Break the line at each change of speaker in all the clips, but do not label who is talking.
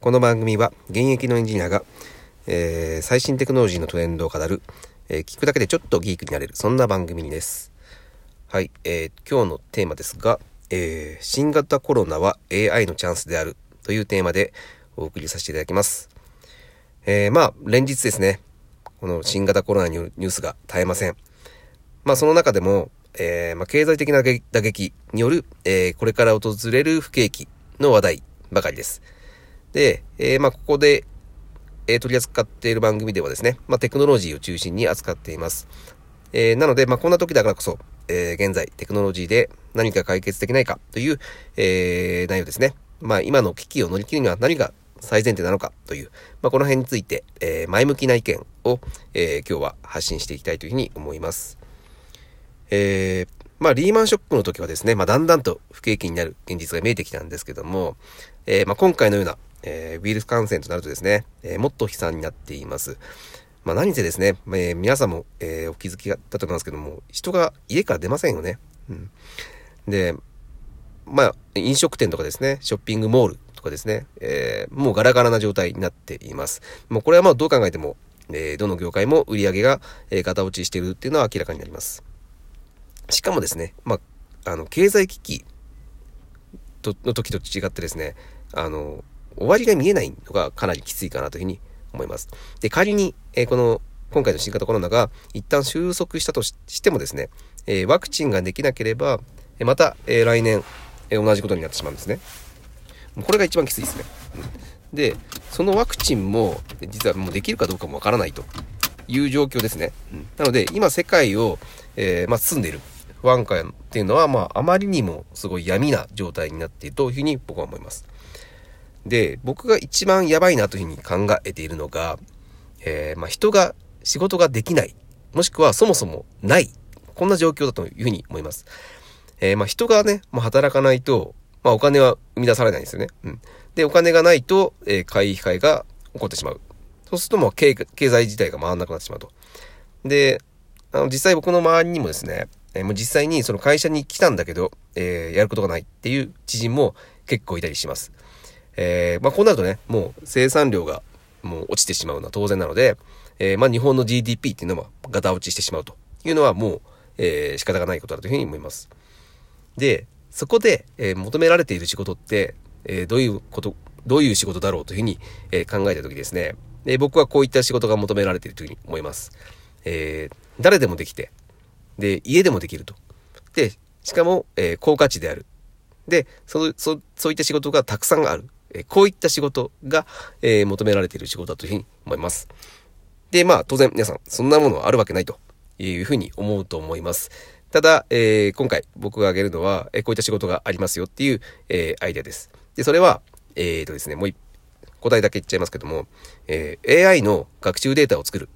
この番組は現役のエンジニアが、えー、最新テクノロジーのトレンドを語る、えー、聞くだけでちょっとギークになれる、そんな番組です。はい、えー、今日のテーマですが、えー、新型コロナは AI のチャンスであるというテーマでお送りさせていただきます。えー、まあ、連日ですね、この新型コロナによるニュースが絶えません。まあ、その中でも、えー、まあ、経済的な打撃による、えー、これから訪れる不景気の話題ばかりです。で、えー、まあ、ここで、えー、取り扱っている番組ではですね、まあ、テクノロジーを中心に扱っています。えー、なので、まあ、こんな時だからこそ、え、現在、テクノロジーで何か解決できないかという、え、内容ですね。まあ、今の危機を乗り切るには何が最前提なのかという、まあ、この辺について、え、前向きな意見を、え、今日は発信していきたいというふうに思います。えー、まあ、リーマンショックの時はですね、まあ、だんだんと不景気になる現実が見えてきたんですけども、えー、まあ、今回のような、えー、ウイルス感染となるとですね、えー、もっと悲惨になっています。まあ、何せですね、えー、皆さんも、え、お気づきだったと思いますけども、人が家から出ませんよね。うん。で、まあ、飲食店とかですね、ショッピングモールとかですね、え、もうガラガラな状態になっています。もうこれはまあどう考えても、え、どの業界も売り上げが、えー、型落ちしているっていうのは明らかになります。しかもですね、まあ、あの、経済危機の時と違ってですね、あの、終わりが見えないのがかなりきついかなというふうに思います。で、仮に、えー、この、今回の新型コロナが一旦収束したとしてもですね、えー、ワクチンができなければ、えまた、えー、来年、え同じことになってしまうんですね。これが一番きついですね。で、そのワクチンも、実はもうできるかどうかもわからないという状況ですね。なので、今世界を、えまあ、包んでいる。不安感っていうのは、まあ、あまりにもすごい闇な状態になっているというふうに僕は思います。で、僕が一番やばいなというふうに考えているのが、えー、まあ、人が仕事ができない、もしくはそもそもない、こんな状況だというふうに思います。えー、まあ、人がね、まあ、働かないと、まあ、お金は生み出されないんですよね。うん。で、お金がないと、えー、買い控えが起こってしまう。そうするともう経経済自体が回らなくなってしまうと。で、あの、実際僕の周りにもですね、えー、もう実際にその会社に来たんだけど、えー、やることがないっていう知人も結構いたりします。えー、まあこうなるとね、もう生産量がもう落ちてしまうのは当然なので、えー、まあ日本の GDP っていうのはガタ落ちしてしまうというのはもう、えー、仕方がないことだというふうに思います。で、そこで、えー、求められている仕事って、えー、どういうこと、どういう仕事だろうというふうに、えー、考えたときですね、えー、僕はこういった仕事が求められているというふうに思います。えー、誰でもできて、で、家でもできると。で、しかも、えー、高価値である。で、そ、そ、そういった仕事がたくさんある。え、こういった仕事が、えー、求められている仕事だというふうに思います。で、まあ、当然皆さん、そんなものはあるわけないというふうに思うと思います。ただ、えー、今回僕が挙げるのは、え、こういった仕事がありますよっていう、えー、アイデアです。で、それは、えーとですね、もう一、答えだけ言っちゃいますけども、えー、AI の学習データを作る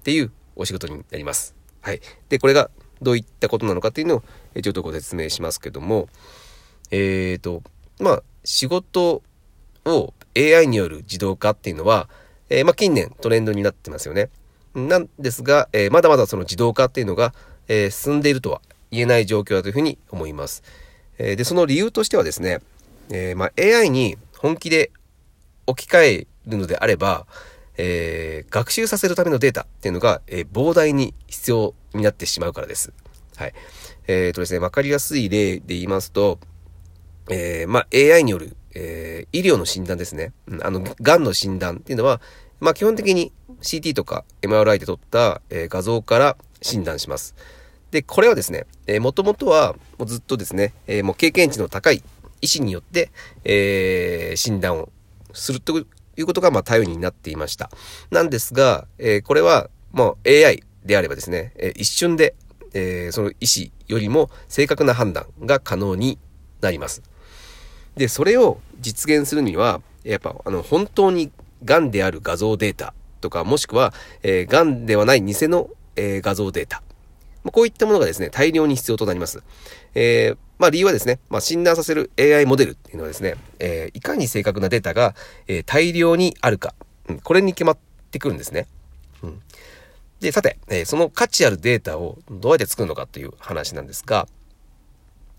っていうお仕事になります。はい。で、これがどういったことなのかっていうのを、えちょっとご説明しますけども、えーと、まあ、仕事を AI による自動化っていうのは、えー、まあ、近年トレンドになってますよね。なんですが、えー、まだまだその自動化っていうのが、えー、進んでいるとは言えない状況だというふうに思います。えで、その理由としてはですね、えまあ、AI に本気で置き換えるのであれば、え、学習させるためのデータっていうのが、え、膨大に必要になってしまうからです。はい。えっ、ー、とですね、わかりやすい例で言いますと、え、まあ、AI による、えー、医療の診断ですね。うん、あの、癌の診断っていうのは、まあ、基本的に CT とか MRI で撮った、えー、画像から診断します。で、これはですね、えー、もともとは、もうずっとですね、えー、もう経験値の高い医師によって、えー、診断をするということが、まあ、頼りになっていました。なんですが、えー、これは、もう AI であればですね、えー、一瞬で、えー、その医師よりも正確な判断が可能になります。で、それを実現するには、やっぱ、あの、本当に癌である画像データとか、もしくは、えー、癌ではない偽の、えー、画像データ。こういったものがですね、大量に必要となります。えー、まあ理由はですね、まあ診断させる AI モデルっていうのはですね、えー、いかに正確なデータが、えー、大量にあるか、うん、これに決まってくるんですね。うん、で、さて、えー、その価値あるデータをどうやって作るのかという話なんですが、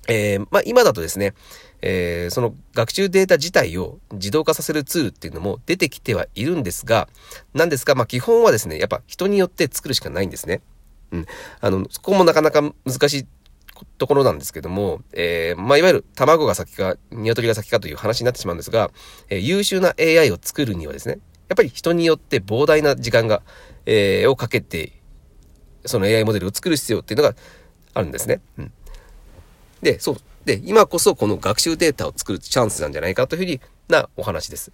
えー、まあ今だとですね、えー、その学習データ自体を自動化させるツールっていうのも出てきてはいるんですが、なんですが、まあ基本はですね、やっぱ人によって作るしかないんですね。うん。あの、そこもなかなか難しいところなんですけども、えー、まあ、いわゆる卵が先か、鶏が先かという話になってしまうんですが、えー、優秀な AI を作るにはですね、やっぱり人によって膨大な時間が、えー、をかけて、その AI モデルを作る必要っていうのがあるんですね。うん。で、そう。で、今こそこの学習データを作るチャンスなんじゃないかというふうになお話です。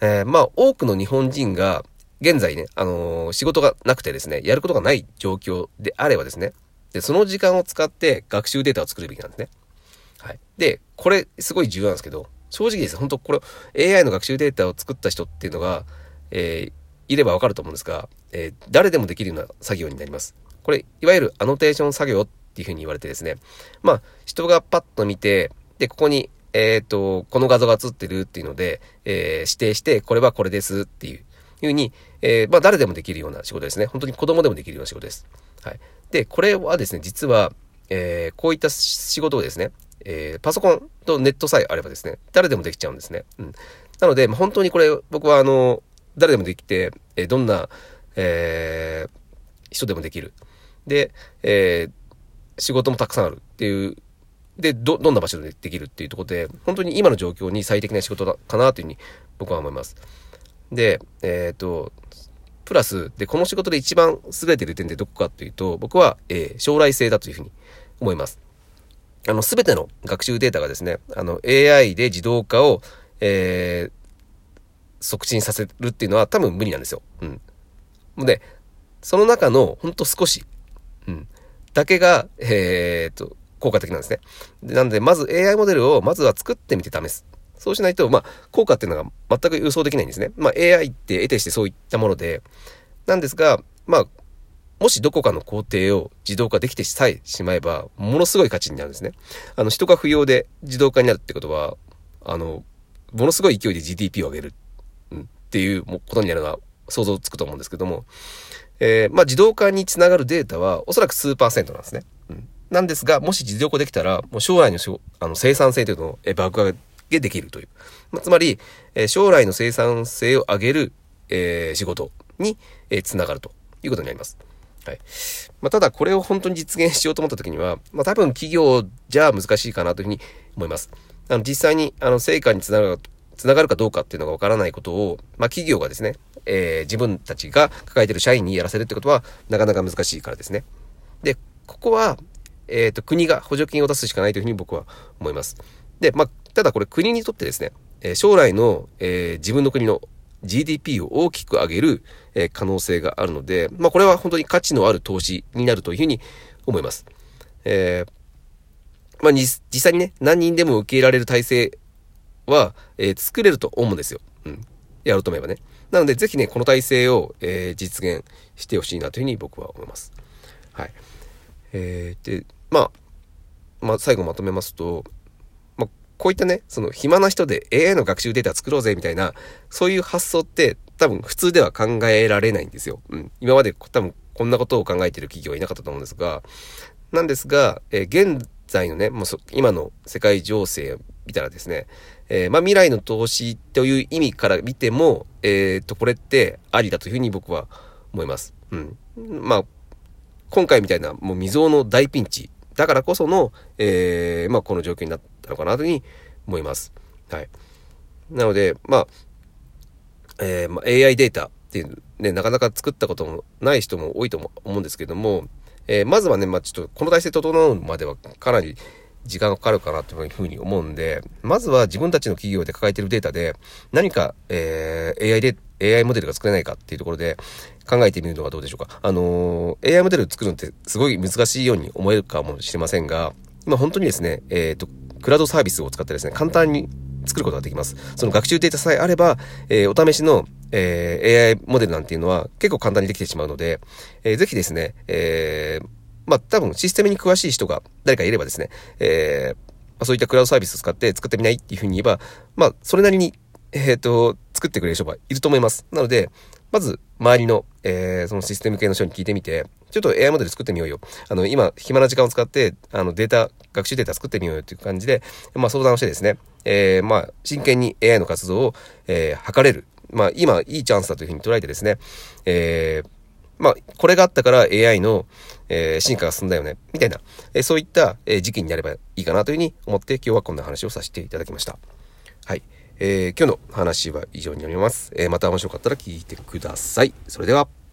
えー、まあ、多くの日本人が、現在ね、あのー、仕事がなくてですね、やることがない状況であればですね、で、その時間を使って学習データを作るべきなんですね。はい。で、これすごい重要なんですけど、正直です。本当これ AI の学習データを作った人っていうのが、えー、いればわかると思うんですが、えー、誰でもできるような作業になります。これ、いわゆるアノテーション作業っっていうふうに言われてですね。まあ、人がパッと見て、で、ここに、えっ、ー、と、この画像が映ってるっていうので、えー、指定して、これはこれですっていう、いうふうに、えー、まあ、誰でもできるような仕事ですね。本当に子供でもできるような仕事です。はい。で、これはですね、実は、えー、こういった仕事をですね、えー、パソコンとネットさえあればですね、誰でもできちゃうんですね。うん。なので、まあ、本当にこれ、僕はあの、誰でもできて、えー、どんな、えー、人でもできる。で、えー、仕事もたくさんあるっていう、で、ど、どんな場所でできるっていうところで、本当に今の状況に最適な仕事だかなというふうに僕は思います。で、えっ、ー、と、プラス、で、この仕事で一番優れてる点ってどこかっていうと、僕は、えー、将来性だというふうに思います。あの、すべての学習データがですね、あの、AI で自動化を、えー、促進させるっていうのは多分無理なんですよ。うん。で、その中のほんと少し、うん、だけが、えー、っと、効果的なんですね。なので、まず AI モデルをまずは作ってみて試す。そうしないと、まあ、効果っていうのが全く予想できないんですね。まあ、AI って得てしてそういったもので、なんですが、まあ、もしどこかの工程を自動化できてさえしまえば、ものすごい価値になるんですね。あの、人が不要で自動化になるってことは、あの、ものすごい勢いで GDP を上げる、うん、っていうことになるのは想像つくと思うんですけども、えー、まあ、自動化につながるデータはおそらく数パーセントなんですね。うん、なんですが、もし自動化できたら、もう将来のあの生産性というのを爆上げできるという。まあ、つまり、えー、将来の生産性を上げる、えー、仕事に、えー、つながるということになります。はい。まあ、ただこれを本当に実現しようと思った時には、まあ、多分企業じゃ難しいかなというふうに思います。あの、実際に、あの、成果につながる、つながるかどうかっていうのがわからないことを、まあ、企業がですね、えー、自分たちが抱えてる社員にやらせるってことは、なかなか難しいからですね。で、ここは、えっ、ー、と、国が補助金を出すしかないというふうに僕は思います。で、まあ、ただこれ国にとってですね、え将来の、えー、自分の国の GDP を大きく上げる、え可能性があるので、まあ、これは本当に価値のある投資になるというふうに思います。えー、まあ、実際にね、何人でも受け入れられる体制は、えー、作れると思うんですよ。うん。やろうと思えばね。なので、ぜひね、この体制を、えー、実現してほしいなというふうに僕は思います。はい。えー、で、まあ、まあ、最後まとめますとま、こういったね、その暇な人で AI の学習データ作ろうぜみたいな、そういう発想って多分普通では考えられないんですよ。うん。今まで多分こんなことを考えてる企業はいなかったと思うんですが、なんですが、えー、現在のね、もう今の世界情勢見たらですね、えー、まあ未来の投資という意味から見ても、えっ、と、これってありだというふうに僕は思います。うん。まあ、今回みたいなもう未曾有の大ピンチだからこその、えー、まあこの状況になったのかなというふうに思います。はい。なので、まあ、えー、まあ、AI データっていうね、なかなか作ったこともない人も多いと思うんですけども、えー、まずはね、まあ、ちょっとこの体制整うまではかなり時間がかかるかなというふうに思うんで、まずは自分たちの企業で抱えているデータで何か、えー、AI で、AI モデルが作れないかっていうところで考えてみるのはどうでしょうか。あのー、AI モデル作るのってすごい難しいように思えるかもしれませんが、今本当にですね、えっ、ー、と、クラウドサービスを使ってですね、簡単に作ることができます。その学習データさえあれば、えー、お試しの、えー、AI モデルなんていうのは結構簡単にできてしまうので、えー、ぜひですね、えー、まあ、多分システムに詳しい人が誰かいればですね、えー、まあ、そういったクラウドサービスを使って作ってみないっていうふうに言えば、まあ、それなりに、えっ、ー、と、作ってくれる人がいると思います。なので、まず、周りの、えー、そのシステム系の人に聞いてみて、ちょっと AI モデル作ってみようよ。あの、今、暇な時間を使って、あの、データ、学習データ作ってみようよっていう感じで、まあ、相談をしてですね、えー、まあ、真剣に AI の活動を、えー、測れる。まあ、今、いいチャンスだというふうに捉えてですね、えー、まあ、これがあったから AI の、えー、進化が進んだよね、みたいな、えー、そういった、えー、時期になればいいかなというふうに思って今日はこんな話をさせていただきました。はい。えー、今日の話は以上になります。え、また面白かったら聞いてください。それでは。